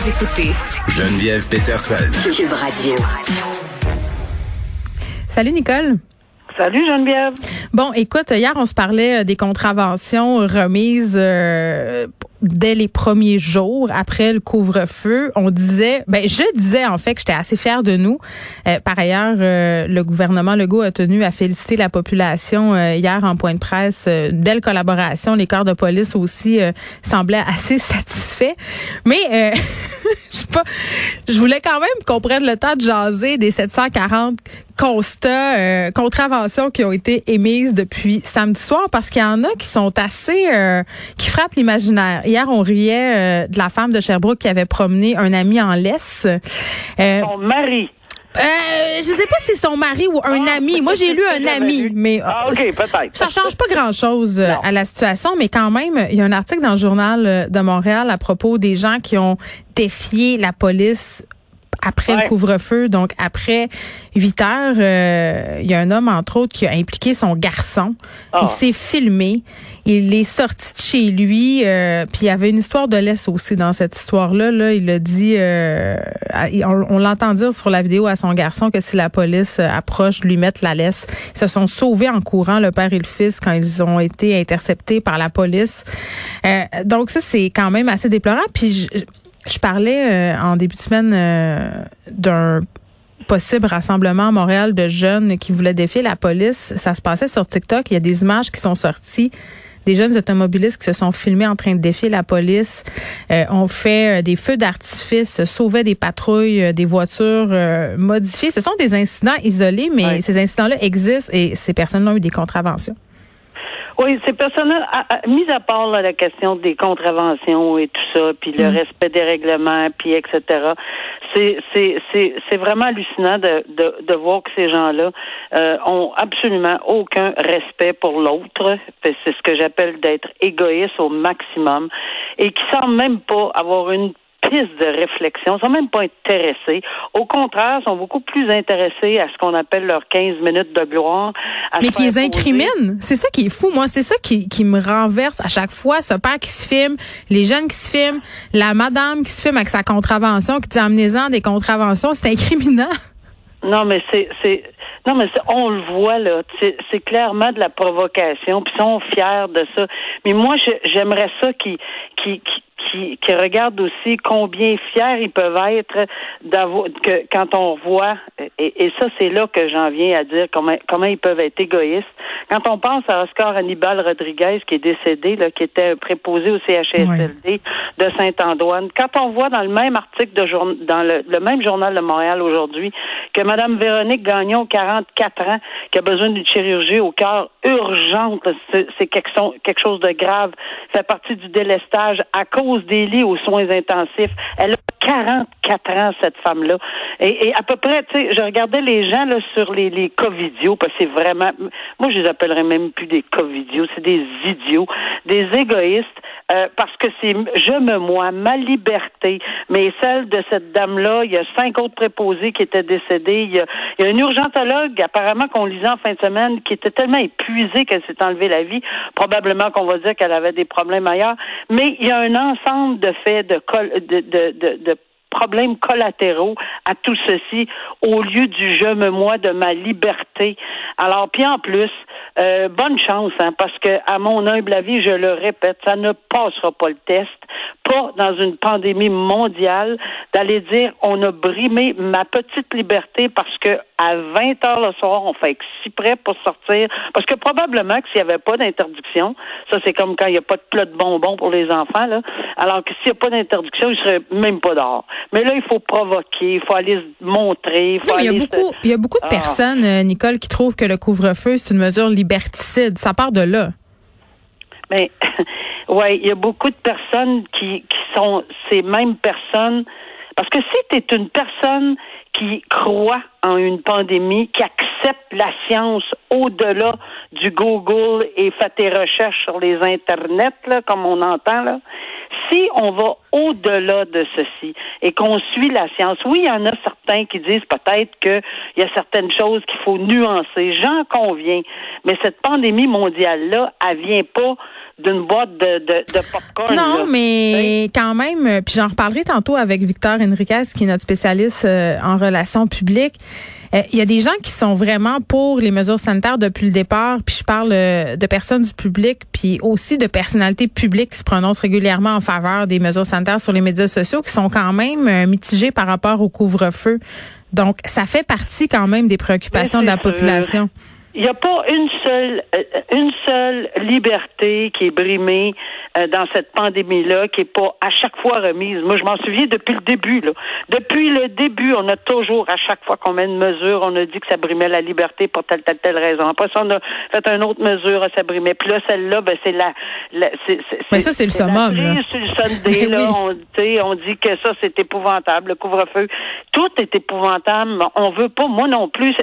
Vous écoutez Geneviève Peterson. Cube Radio. Salut Nicole. Salut Geneviève. Bon, écoute, hier on se parlait euh, des contraventions remises euh, dès les premiers jours après le couvre-feu. On disait, ben je disais en fait que j'étais assez fière de nous. Euh, par ailleurs, le gouvernement Legault a tenu à féliciter la population hier en point de presse. une belle collaboration. Les corps de police aussi semblaient assez satisfaits. Mais je sais pas, je voulais quand même qu'on prenne le temps de jaser des 740 constats, euh, contraventions qui ont été émises depuis samedi soir parce qu'il y en a qui sont assez, euh, qui frappent l'imaginaire. Hier, on riait euh, de la femme de Sherbrooke qui avait promené un ami en laisse. Son mari. Euh, je sais pas si c'est son mari ou un Ah, ami. Moi, j'ai lu un ami, mais Ah, euh, ok, peut-être. ça change pas grand-chose euh, à la situation, mais quand même, il y a un article dans le journal euh, de Montréal à propos des gens qui ont défié la police après Ouais. le couvre-feu, donc après 8 heures, euh, il y a un homme, entre autres, qui a impliqué son garçon. Ah. Il s'est filmé. Il est sorti de chez lui. euh, puis il y avait une histoire de laisse aussi dans cette histoire-là. Là, il a dit, euh, on l'entend dire sur la vidéo à son garçon que si la police euh, approche, lui mettre la laisse. Ils se sont sauvés en courant, le père et le fils, quand ils ont été interceptés par la police. Euh, donc ça, c'est quand même assez déplorable. Puis je, je parlais euh, en début de semaine euh, d'un possible rassemblement à Montréal de jeunes qui voulaient défier la police. Ça se passait sur TikTok. Il y a des images qui sont sorties. Des jeunes automobilistes qui se sont filmés en train de défier la police, euh, ont fait euh, des feux d'artifice, sauvaient des patrouilles, euh, des voitures euh, modifiées. Ce sont des incidents isolés, mais ces incidents-là existent et ces personnes ont eu des contraventions. Oui, ces personnes-là, mis à part là, la question des contraventions et tout ça, puis le Mm. respect des règlements, puis etc., c'est c'est c'est c'est vraiment hallucinant de, de de voir que ces gens-là euh, ont absolument aucun respect pour l'autre. C'est ce que j'appelle d'être égoïste au maximum et qui semblent même pas avoir une piste de réflexion, ils sont même pas intéressés. Au contraire, ils sont beaucoup plus intéressés à ce qu'on appelle leurs 15 minutes de gloire. à Mais se qui les faire poser- incriminent. C'est ça qui est fou. Moi, c'est ça qui, qui me renverse à chaque fois. Ce père qui se filme, les jeunes qui se filment, la madame qui se filme avec sa contravention, qui dit amenez-en des contraventions. C'est incriminant. Non, mais c'est c'est non, mais c'est- on le voit là. C'est c'est clairement de la provocation. Puis ils sont fiers de ça. Mais moi, je- j'aimerais ça qu'ils qui qui qui, regardent aussi combien fiers ils peuvent être d'avoir que quand on voit et, et ça c'est là que j'en viens à dire comment comment ils peuvent être égoïstes. Quand on pense à Oscar Hannibal Rodriguez qui est décédé là, qui était préposé au CHSLD de Saint-Antoine, quand on voit dans le même article de jour, dans le, le même journal de Montréal aujourd'hui que Madame Véronique Gagnon, 44 ans, qui a besoin d'une chirurgie au cœur urgente, c'est quelque, chose de grave, fait partie du délestage à cause des lits aux soins intensifs. Elle a 44 ans, cette femme-là. Et, et à peu près, tu sais, regardais les gens là, sur les, les covidios, parce que c'est vraiment, moi, je les appellerais même plus des covidios, c'est des idiots, des égoïstes, euh, parce que c'est, je me moi, ma liberté, mais celle de cette dame-là, il y a cinq autres préposés qui étaient décédés, il y a, il urgentologue, apparemment, qu'on lisait en fin de semaine, qui était tellement épuisée qu'elle s'est enlevée la vie, probablement qu'on va dire qu'elle avait des problèmes ailleurs, mais il y a un ensemble de faits, de, de, de problèmes collatéraux à tout ceci au lieu du je me moi de ma liberté. Alors, puis en plus, euh, bonne chance, hein, parce que à mon humble avis, je le répète, ça ne passera pas le test, pas dans une pandémie mondiale, d'aller dire on a brimé ma petite liberté parce que à 20 heures le soir, on fait si prêt pour sortir. Parce que probablement que s'il n'y avait pas d'interdiction, ça c'est comme quand il n'y a pas de plat de bonbons pour les enfants, là. Alors que s'il n'y a pas d'interdiction, ils seraient même pas dehors. Mais là, il faut provoquer, il faut aller se montrer, il faut Non, il y a se- beaucoup, il y a beaucoup de Ah. personnes, euh, Nicole, qui trouvent que le couvre-feu, c'est une mesure liberticide. Ça part de là. Mais Oui, il y a beaucoup de personnes qui, qui sont ces mêmes personnes. Parce que si tu es une personne qui croit en une pandémie, qui accepte la science au-delà du Google et fait tes recherches sur les internets, là, comme on entend, là, si on va au-delà de ceci et qu'on suit la science, oui, il y en a certains qui disent peut-être qu'il y a certaines choses qu'il faut nuancer. J'en conviens. Mais cette pandémie mondiale-là, elle vient pas d'une boîte de, de, de popcorn. Non, mais quand même, euh, puis j'en reparlerai tantôt avec Victor Enriquez, qui est notre spécialiste euh, en relations publiques. Euh, il y a des gens qui sont vraiment pour les mesures sanitaires depuis le départ, puis je parle de personnes du public, puis aussi de personnalités publiques qui se prononcent régulièrement en faveur des mesures sanitaires sur les médias sociaux, qui sont quand même mitigés par rapport au couvre-feu. Donc, ça fait partie quand même des préoccupations de la population. Il n'y a pas une seule, euh, une seule liberté qui est brimée euh, dans cette pandémie-là, qui est pas à chaque fois remise. Moi, je m'en souviens depuis le début. Là. Depuis le début, on a toujours, à chaque fois qu'on met une mesure, on a dit que ça brimait la liberté pour telle, telle, telle raison. Après ça, on a fait une autre mesure, ça brimait. Puis là, celle-là, ben, c'est la, Mais ça, c'est le summum. Sur le Sunday, là, on, on dit que ça, c'est épouvantable, le couvre-feu. Tout est épouvantable. On veut pas, moi non plus.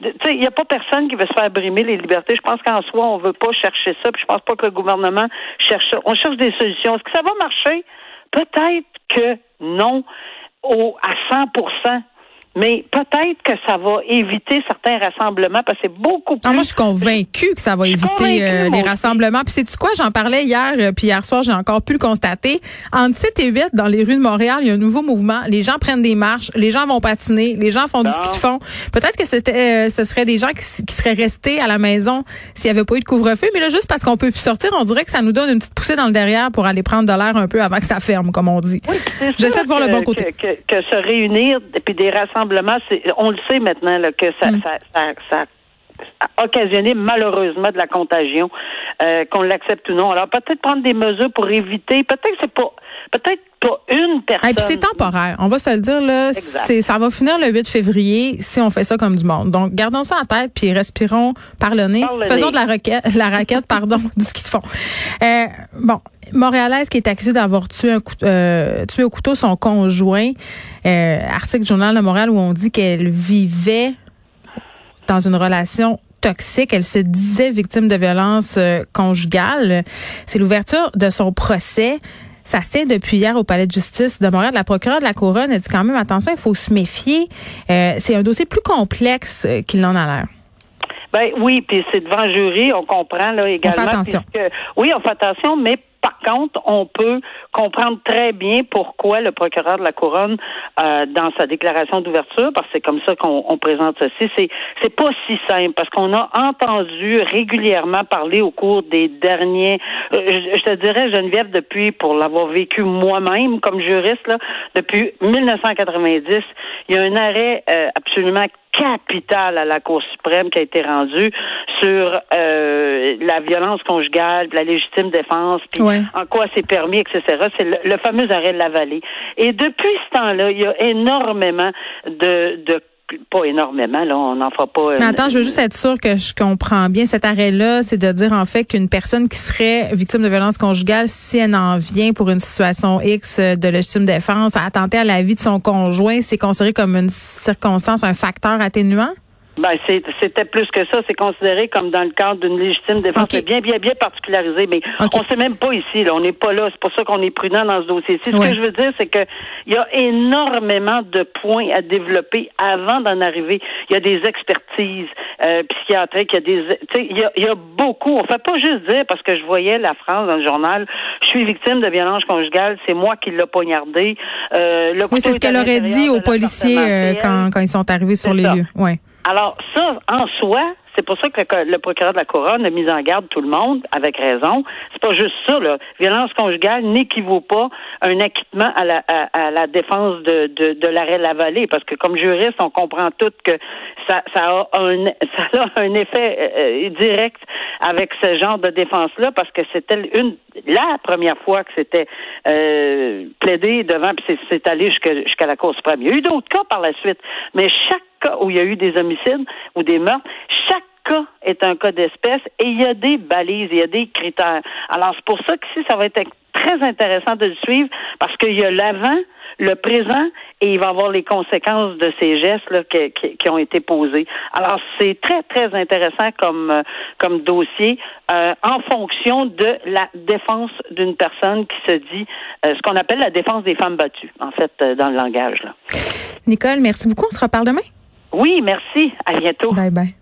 Il n'y a pas personne qui veut faire brimer les libertés. Je pense qu'en soi, on veut pas chercher ça. Puis je pense pas que le gouvernement cherche ça. On cherche des solutions. Est-ce que ça va marcher? Peut-être que non au, à 100 mais peut-être que ça va éviter certains rassemblements parce que c'est beaucoup plus. Ah, moi, je suis convaincue que ça va éviter euh, les rassemblements. Puis c'est tu quoi? J'en parlais hier, euh, puis hier soir, j'ai encore pu le constater. Entre 7 et 8, dans les rues de Montréal, il y a un nouveau mouvement. Les gens prennent des marches, les gens vont patiner, les gens font du ski de fond. Peut-être que c'était, euh, ce serait des gens qui, qui seraient restés à la maison s'il n'y avait pas eu de couvre-feu. Mais là, juste parce qu'on peut plus sortir, on dirait que ça nous donne une petite poussée dans le derrière pour aller prendre de l'air un peu avant que ça ferme, comme on dit. Oui, J'essaie de voir le bon côté. Que, que, se réunir puis des rassemblements on le sait maintenant que mm. ça, a occasionné malheureusement de la contagion, euh, qu'on l'accepte ou non. Alors peut-être prendre des mesures pour éviter. Peut-être que c'est pas, peut-être pas une personne. Et puis c'est temporaire. On va se le dire là. C'est, ça va finir le 8 février si on fait ça comme du monde. Donc gardons ça en tête puis respirons par le nez. Faisons de la raquette, la raquette, pardon, du ski de fond. Euh, bon, Montréalaise qui est accusée d'avoir tué, un euh, tué au couteau son conjoint. Euh, article du Journal de Montréal où on dit qu'elle vivait dans une relation toxique. Elle se disait victime de violence euh, conjugale. C'est l'ouverture de son procès. Ça se tient depuis hier au palais de justice de Montréal. La procureure de la couronne a dit quand même attention, il faut se méfier. Euh, c'est un dossier plus complexe qu'il n'en a l'air. Ben oui, puis c'est devant jury, on comprend là également. On fait attention. oui, on fait attention, mais par contre, on peut comprendre très bien pourquoi le procureur de la couronne, euh, dans sa déclaration d'ouverture, parce que c'est comme ça qu'on présente ceci, c'est c'est pas si simple parce qu'on a entendu régulièrement parler au cours des derniers, euh, je, te dirais Geneviève depuis pour l'avoir vécu moi-même comme juriste là, depuis 1990, il y a un arrêt euh, absolument capital à la Cour suprême qui a été rendu sur euh, la violence conjugale, la légitime défense, puis en quoi c'est permis, etc. C'est le, fameux arrêt de la vallée. Et depuis ce temps-là, il y a énormément de, de pas énormément, là, on n'en fera pas. Mais attends, je veux juste être sûr que je comprends bien cet arrêt-là, c'est de dire en fait qu'une personne qui serait victime de violence conjugale, si elle en vient pour une situation X de légitime défense, à attenter à la vie de son conjoint, c'est considéré comme une circonstance, un facteur atténuant? Ben, c'était plus que ça. C'est considéré comme dans le cadre d'une légitime défense. C'est bien, bien, bien particularisé. Mais on on sait même pas ici. Là. On n'est pas là. C'est pour ça qu'on est prudent dans ce dossier-ci. Ce que je veux dire, c'est que il y a énormément de points à développer avant d'en arriver. Il y a des expertises euh, psychiatriques. Il y a des, il y a, y a beaucoup. On fait pas juste dire parce que je voyais la France dans le journal. Je suis victime de violence conjugale. C'est moi qui l'ai poignardé. Euh, oui, c'est ce qu'elle aurait dit aux policiers euh, quand, quand ils sont arrivés sur les lieux. Ouais. Alors, ça, en soi, c'est pour ça que le, procureur de la couronne a mis en garde tout le monde, avec raison. C'est pas juste ça, là. Violence conjugale n'équivaut pas un acquittement à la, à, la défense de, de, de l'arrêt de la vallée, parce que comme juriste, on comprend tout que ça, ça, a, un, ça a un effet euh, direct avec ce genre de défense-là, parce que c'était une la première fois que c'était euh, plaidé devant, puis c'est allé jusqu'à la Cour suprême. Il y a eu d'autres cas par la suite, mais chaque où il y a eu des homicides ou des meurtres, chaque cas est un cas d'espèce et il y a des balises, il y a des critères. Alors, c'est pour ça que si ça va être très intéressant de le suivre parce qu'il y a l'avant, le présent et il va avoir les conséquences de ces gestes là, qui, ont été posés. Alors, c'est très, très intéressant comme, euh, comme dossier euh, en fonction de la défense d'une personne qui se dit euh, ce qu'on appelle la défense des femmes battues, en fait, dans le langage. Là. Nicole, merci beaucoup. On se reparle demain. Oui, merci. À bientôt. Bye bye.